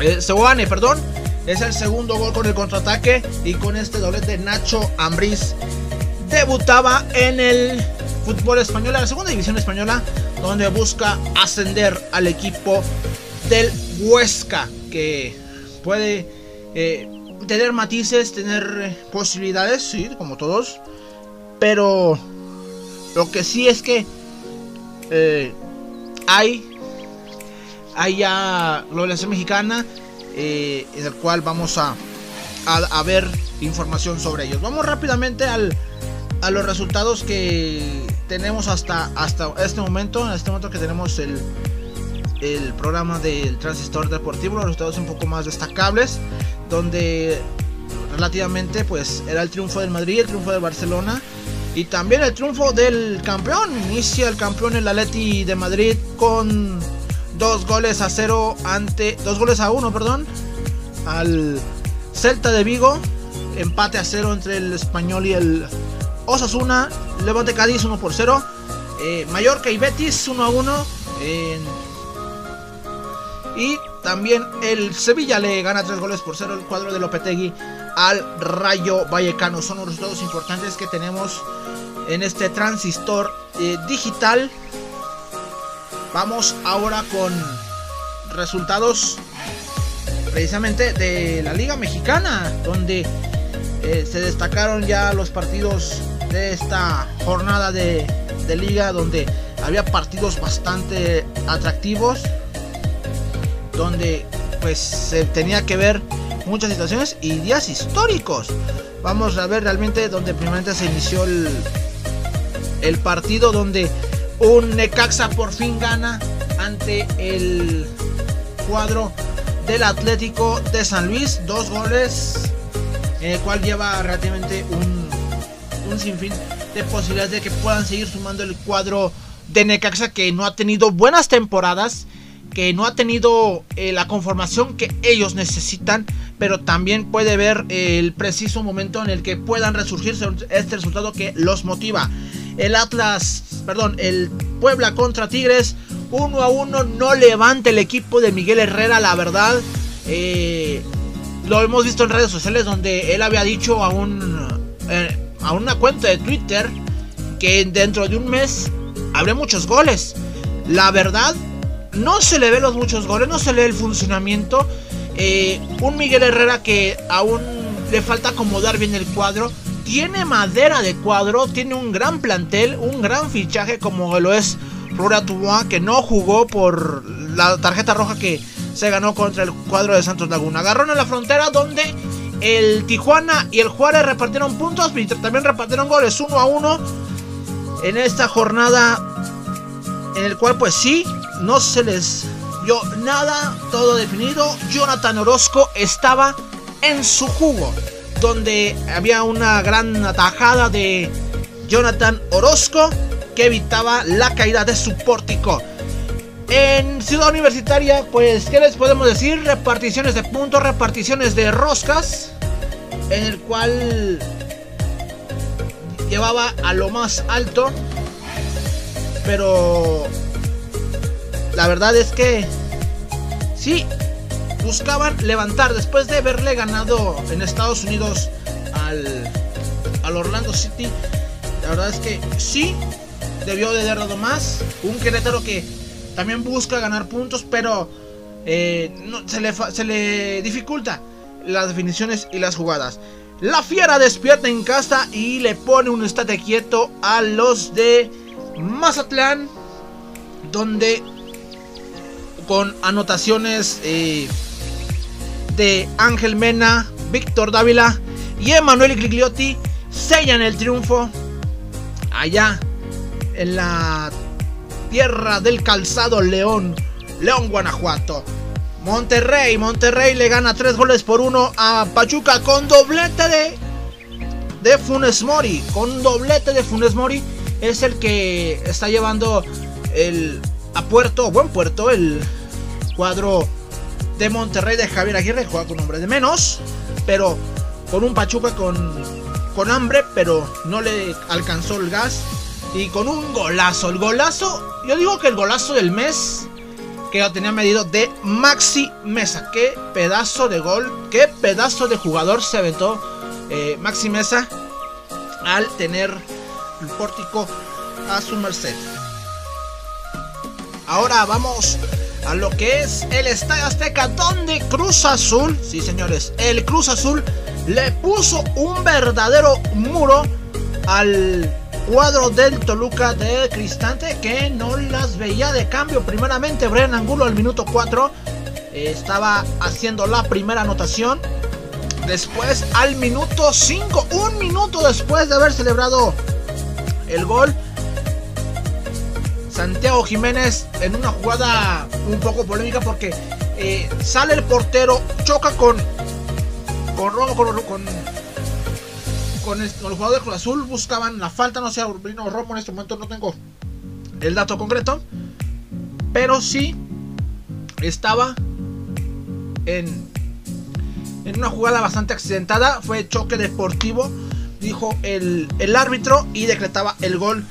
eh, perdón es el segundo gol con el contraataque y con este doblete Nacho Ambriz debutaba en el fútbol español, en la segunda división española, donde busca ascender al equipo del Huesca, puede eh, tener matices, tener eh, posibilidades, sí, como todos, pero lo que sí es que eh, hay, hay ya globalización mexicana en el cual vamos a, a, ver información sobre ellos. Vamos rápidamente al, a los resultados que tenemos hasta, hasta este momento. En este momento que tenemos el, el programa del transistor deportivo, los resultados un poco más destacables, donde relativamente pues era el triunfo del Madrid, el triunfo de Barcelona y también el triunfo del campeón. Inicia el campeón el Atleti de Madrid con dos goles a cero ante. Dos goles a uno, perdón. al Celta de Vigo. Empate a cero entre el Español y el Osasuna. Levante Cádiz 1 por 0. Eh, Mallorca y Betis 1 a 1. Y también el Sevilla le gana 3 goles por 0 el cuadro de Lopetegui al Rayo Vallecano. Son los resultados importantes que tenemos en este transistor eh, digital. Vamos ahora con resultados precisamente de la Liga Mexicana, donde eh, se destacaron ya los partidos de esta jornada de, de liga, donde había partidos bastante atractivos, donde pues se tenía que ver muchas situaciones y días históricos. Vamos a ver realmente donde primeramente se inició el, el partido donde un Necaxa por fin gana ante el cuadro del Atlético de San Luis. Dos goles, en el cual lleva relativamente un, un sinfín de posibilidades de que puedan seguir sumando el cuadro de Necaxa que no ha tenido buenas temporadas, que no ha tenido eh, la conformación que ellos necesitan, pero también puede ver el preciso momento en el que puedan resurgir este resultado que los motiva. El Atlas, perdón, el Puebla contra Tigres. Uno a uno no levanta el equipo de Miguel Herrera, la verdad. Eh, lo hemos visto en redes sociales donde él había dicho a, un, eh, a una cuenta de Twitter que dentro de un mes habrá muchos goles. La verdad, no se le ve los muchos goles, no se le ve el funcionamiento. Eh, un Miguel Herrera que aún le falta acomodar bien el cuadro tiene madera de cuadro, tiene un gran plantel, un gran fichaje como lo es Flora Tubois, que no jugó por la tarjeta roja que se ganó contra el cuadro de Santos Laguna. Agarrón en la frontera donde el Tijuana y el Juárez repartieron puntos, y también repartieron goles uno a uno en esta jornada en el cual pues sí, no se les vio nada, todo definido. Jonathan Orozco estaba en su jugo donde había una gran atajada de Jonathan Orozco que evitaba la caída de su pórtico. En Ciudad Universitaria, pues, ¿qué les podemos decir? Reparticiones de puntos, reparticiones de roscas, en el cual llevaba a lo más alto, pero la verdad es que sí, buscaban levantar después de haberle ganado en Estados Unidos al, al Orlando City. La verdad es que sí, debió de haber dado más. Un Querétaro que también busca ganar puntos, pero eh, se, le, se le dificulta las definiciones y las jugadas. La fiera despierta en casa y le pone un estate quieto a los de Mazatlán, donde con anotaciones eh, de Ángel Mena, Víctor Dávila y Emanuel Grigliotti sellan el triunfo allá en la tierra del calzado León, León, Guanajuato. Monterrey, Monterrey le gana tres goles por uno a Pachuca con doblete de, de Funes Mori. Con doblete de Funes Mori es el que está llevando el, a puerto, buen puerto, el cuadro de Monterrey de Javier Aguirre, juega con hombre de menos, pero con un Pachuca con, con hambre, pero no le alcanzó el gas. Y con un golazo, el golazo, yo digo que el golazo del mes, que lo tenía medido de Maxi Mesa. Qué pedazo de gol, qué pedazo de jugador se aventó eh, Maxi Mesa al tener el pórtico a su merced. Ahora vamos a lo que es el Estadio Azteca, donde Cruz Azul, sí señores, el Cruz Azul le puso un verdadero muro al cuadro del Toluca de Cristante que no las veía de cambio. Primeramente, Brian Angulo al minuto 4 estaba haciendo la primera anotación. Después, al minuto 5, un minuto después de haber celebrado el gol, Santiago Jiménez en una jugada un poco polémica porque eh, sale el portero, choca con con con, con, con, el, jugador de Cruz Azul, buscaban la falta, no sé, Urbino Romo en este momento no tengo el dato concreto, pero sí estaba en, en una jugada bastante accidentada. Fue choque deportivo, dijo el, el árbitro y decretaba el gol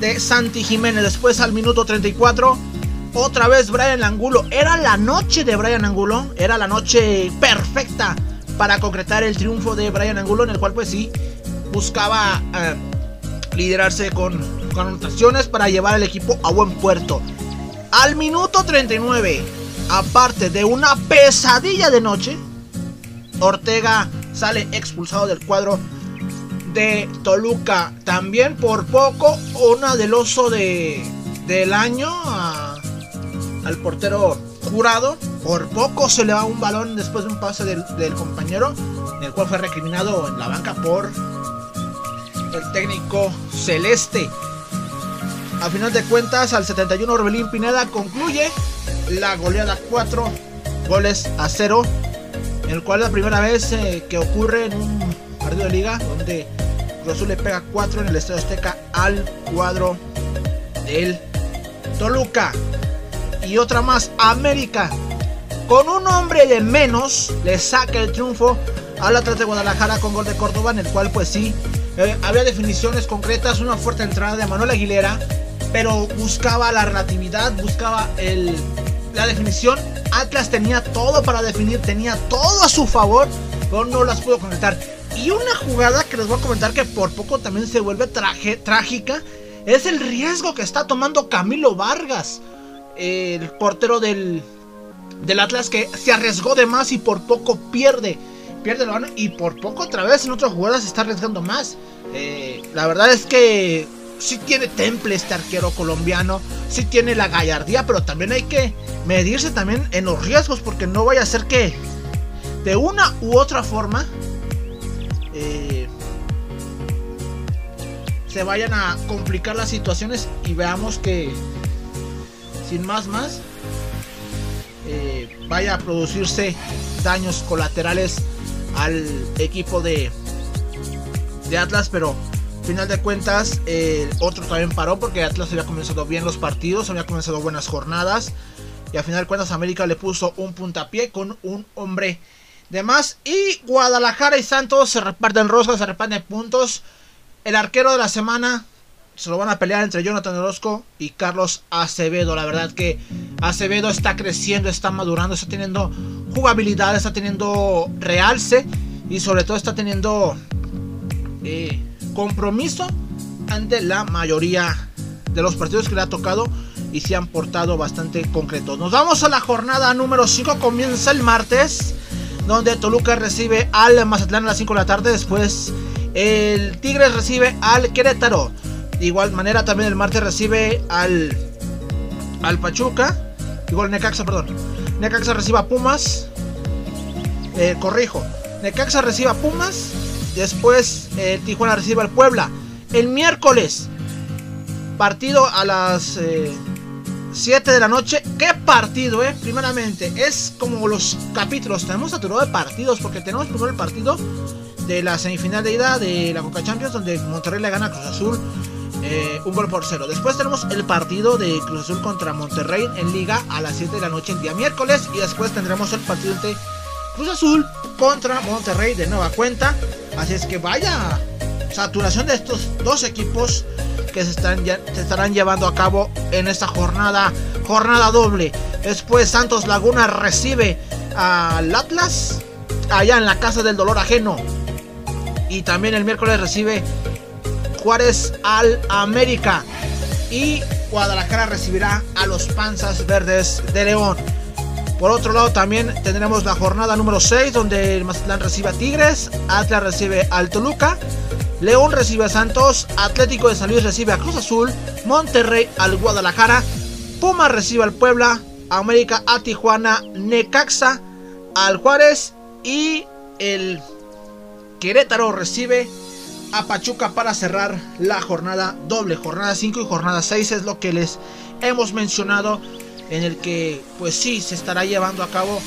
de Santi Jiménez. Después al minuto 34, otra vez Brian Angulo. Era la noche de Brian Angulo, era la noche perfecta para concretar el triunfo de Brian Angulo, en el cual pues sí buscaba eh, liderarse con, anotaciones para llevar al equipo a buen puerto. Al minuto 39, aparte de una pesadilla de noche, Ortega sale expulsado del cuadro de Toluca. También por poco, una del oso de, del año al portero jurado. Por poco se le va un balón después de un pase del, compañero, el cual fue recriminado en la banca por el técnico celeste. A final de cuentas, al 71 Orbelín Pineda concluye la goleada 4 goles a 0, el cual es la primera vez eh, que ocurre en un de liga donde Cruz Azul le pega 4 en el Estadio Azteca al cuadro del Toluca. Y otra más, América. Con un hombre de menos le saca el triunfo al Atlas de Guadalajara con gol de Córdoba, en el cual pues sí, eh, había definiciones concretas, una fuerte entrada de Manuel Aguilera, pero buscaba la relatividad, buscaba el, la definición. Atlas tenía todo para definir, tenía todo a su favor, pero no las pudo concretar. Y una jugada que les voy a comentar que por poco también se vuelve trágica es el riesgo que está tomando Camilo Vargas, el portero del, del Atlas que se arriesgó de más y por poco pierde. Pierde el balón y por poco otra vez en otras jugadas se está arriesgando más. Eh, la verdad es que sí tiene temple este arquero colombiano, sí tiene la gallardía, pero también hay que medirse también en los riesgos porque no vaya a ser que de una u otra forma eh, se vayan a complicar las situaciones y veamos que sin más más eh, vaya a producirse daños colaterales al equipo de, de Atlas, pero final de cuentas eh, otro también paró porque Atlas había comenzado bien los partidos, había comenzado buenas jornadas y al final de cuentas América le puso un puntapié con un hombre de más y Guadalajara y Santos se reparten rosas, se reparten puntos. El arquero de la semana se lo van a pelear entre Jonathan Orozco y Carlos Acevedo. La verdad que Acevedo está creciendo, está madurando, está teniendo jugabilidad, está teniendo realce y sobre todo está teniendo eh, compromiso ante la mayoría de los partidos que le ha tocado y se han portado bastante concretos. Nos vamos a la jornada número 5, comienza el martes, donde Toluca recibe al Mazatlán a las 5 de la tarde, después el Tigres recibe al Querétaro. De igual manera también el martes recibe al, al Pachuca, igual Necaxa, perdón. Necaxa recibe a Pumas, eh, corrijo, Necaxa recibe a Pumas Después eh, Tijuana recibe al Puebla. El miércoles, partido a las 7 eh, de la noche. ¿Qué partido, eh? Primeramente, es como los capítulos. Tenemos saturado de partidos porque tenemos primero el partido de la semifinal de ida de la Coca Champions donde Monterrey le gana a Cruz Azul eh, un gol por cero. Después tenemos el partido de Cruz Azul contra Monterrey en liga a las 7 de la noche el día miércoles y después tendremos el partido entre Cruz Azul contra Monterrey de nueva cuenta. Así es que vaya saturación de estos dos equipos que se, están, se estarán llevando a cabo en esta jornada, jornada doble. Después Santos Laguna recibe al Atlas allá en la casa del dolor ajeno. Y también el miércoles recibe Juárez al América. Y Guadalajara recibirá a los Panzas Verdes de León. Por otro lado, también tendremos la jornada número 6, donde el Mazatlán recibe a Tigres, Atlas recibe al Toluca, León recibe a Santos, Atlético de San Luis recibe a Cruz Azul, Monterrey al Guadalajara, Puma recibe al Puebla, América a Tijuana, Necaxa al Juárez y el Querétaro recibe a Pachuca para cerrar la jornada doble. Jornada 5 y jornada 6 es lo que les hemos mencionado en el que pues sí se estará llevando a cabo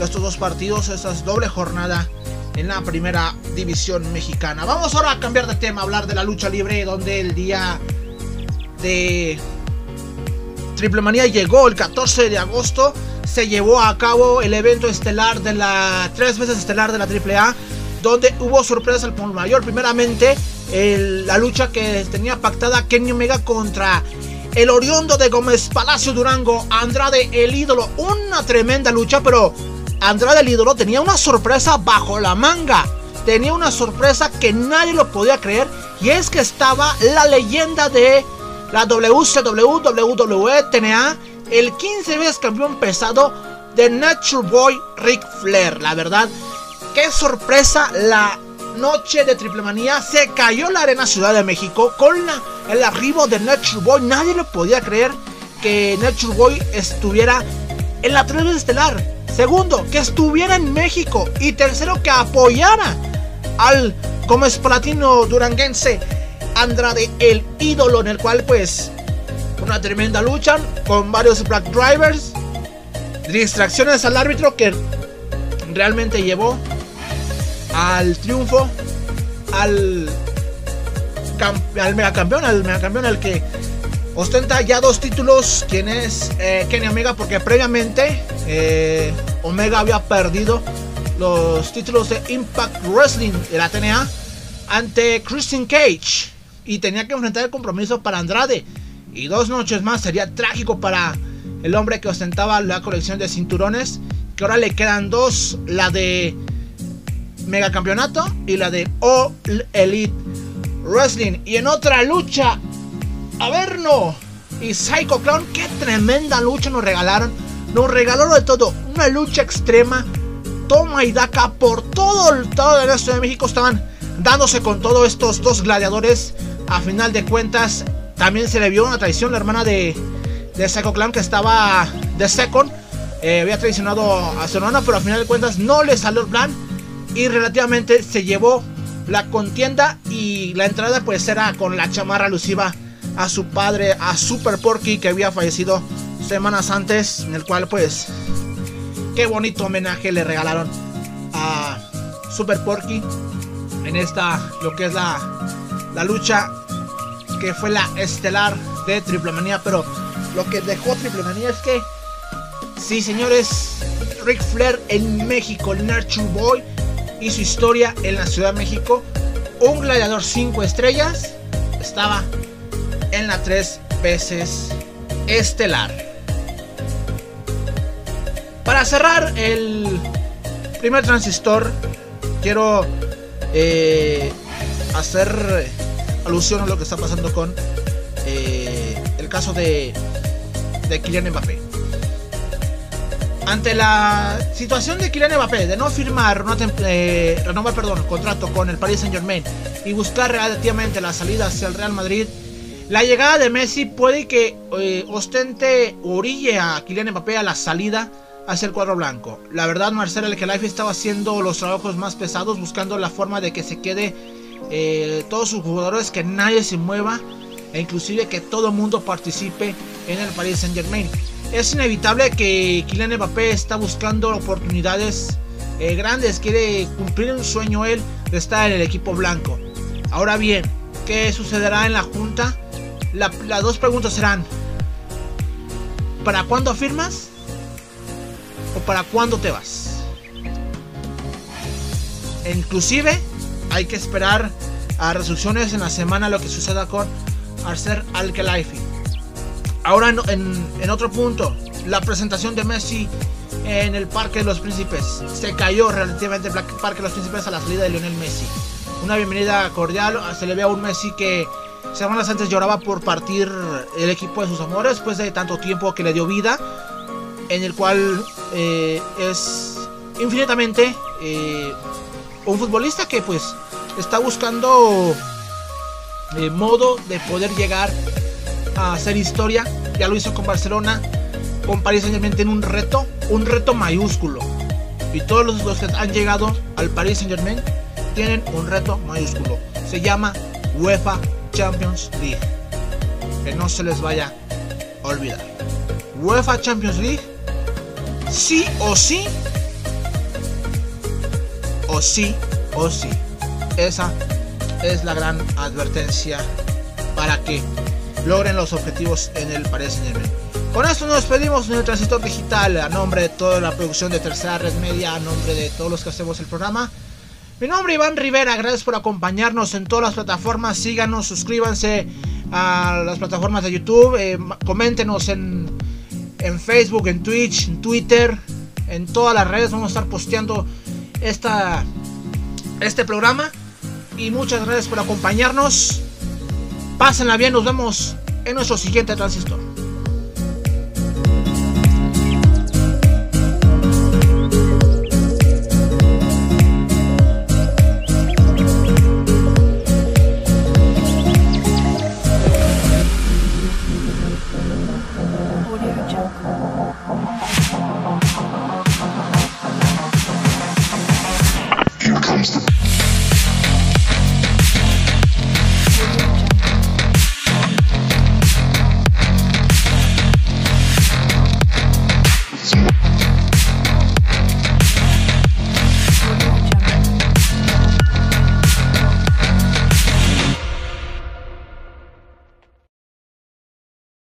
estos dos partidos, esta doble jornada en la primera división mexicana. Vamos ahora a cambiar de tema, hablar de la lucha libre, donde el día de Triple Manía llegó el 14 de agosto. se llevó a cabo el evento estelar de la tres veces estelar de la AAA, donde hubo sorpresas al por mayor. Primeramente, la lucha que tenía pactada Kenny Omega contra el Oriondo de Gómez Palacio Durango, Andrade el ídolo. Una tremenda lucha, pero Andrade el ídolo tenía una sorpresa bajo la manga. Tenía una sorpresa que nadie lo podía creer. Y es que estaba la leyenda de la WCW, WWE, TNA, el 15 veces campeón pesado de Nature Boy Ric Flair. La verdad, qué sorpresa la noche de Triple Manía. Se cayó la arena Ciudad de México con el arribo de Nature Boy. Nadie lo podía creer que Nature Boy estuviera en la 3 estelar. Segundo, que estuviera en México. Y tercero, que apoyara al como Platino duranguense Andrade, el ídolo, en el cual, pues, una tremenda lucha con varios Black Drivers, distracciones al árbitro que realmente llevó al triunfo al, al megacampeón, al megacampeón, al que ostenta ya dos títulos, quien es eh, Kenny Omega, porque previamente eh, Omega había perdido los títulos de Impact Wrestling de la TNA ante Christian Cage y tenía que enfrentar el compromiso para Andrade. Y dos noches más sería trágico para el hombre que ostentaba la colección de cinturones, que ahora le quedan dos, la de Megacampeonato y la de All Elite Wrestling. Y en otra lucha, Averno y Psycho Clown, qué tremenda lucha nos regalaron. Nos regalaron de todo, una lucha extrema. Toma y daca por todo el estado de Ciudad de México estaban dándose con todos estos dos gladiadores. A final de cuentas, también se le vio una traición. La hermana de, de Psycho Clown, que estaba de Second, eh, había traicionado a su hermana, pero a final de cuentas no le salió el plan y relativamente se llevó la contienda y la entrada pues era con la chamarra alusiva a su padre, a Super Porky que había fallecido semanas antes, en el cual pues qué bonito homenaje le regalaron a Super Porky en esta lo que es la, la lucha que fue la estelar de Triple Manía, pero lo que dejó Triple Manía es que sí señores, Ric Flair en México, el Boy y su historia en la Ciudad de México. Un gladiador 5 estrellas estaba en la 3 veces estelar. Para cerrar el primer transistor, quiero eh, hacer alusión a lo que está pasando con eh, el caso de, de Kylian Mbappé ante la situación de Kylian Mbappé de no firmar eh, renovar perdón, contrato con el Paris Saint Germain y buscar relativamente la salida hacia el Real Madrid, la llegada de Messi puede que eh, ostente o orille a Kylian Mbappé a la salida hacia el cuadro blanco. La verdad, Marcelo el que Life estaba haciendo los trabajos más pesados, buscando la forma de que se quede eh, todos sus jugadores, que nadie se mueva e inclusive que todo el mundo participe en el Paris Saint Germain es inevitable que Kylian Mbappé está buscando oportunidades eh, grandes, quiere cumplir un sueño él de estar en el equipo blanco. Ahora bien, ¿qué sucederá en la junta? las dos preguntas serán, ¿para cuándo firmas? ¿O para cuándo te vas? E inclusive hay que esperar a resoluciones en la semana lo que suceda con Arcer al Ahora en, otro punto, la presentación de Messi en el Parque de los Príncipes. Se cayó relativamente el Parque de los Príncipes a la salida de Lionel Messi. Una bienvenida cordial. Se le ve a un Messi que semanas antes lloraba por partir el equipo de sus amores después de tanto tiempo que le dio vida. En el cual eh, es infinitamente eh, un futbolista que pues está buscando eh, modo de poder llegar a hacer historia. Ya lo hizo con Barcelona, con París Saint Germain tiene un reto, un reto mayúsculo. Y todos los, que han llegado al Paris Saint Germain tienen un reto mayúsculo. Se llama UEFA Champions League. Que no se les vaya a olvidar. UEFA Champions League, sí o sí, o sí o sí. Esa es la gran advertencia para que logren los objetivos en el Paris Con esto nos despedimos en el Transistor Digital a nombre de toda la producción de Tercera Red Media, a nombre de todos los que hacemos el programa. Mi nombre es Iván Rivera, gracias por acompañarnos en todas las plataformas, síganos, suscríbanse a las plataformas de YouTube, eh, coméntenos en, en Facebook, en Twitch, en Twitter, en todas las redes, vamos a estar posteando esta, este programa. Y muchas gracias por acompañarnos. Pásenla bien, nos vemos en nuestro siguiente transistor.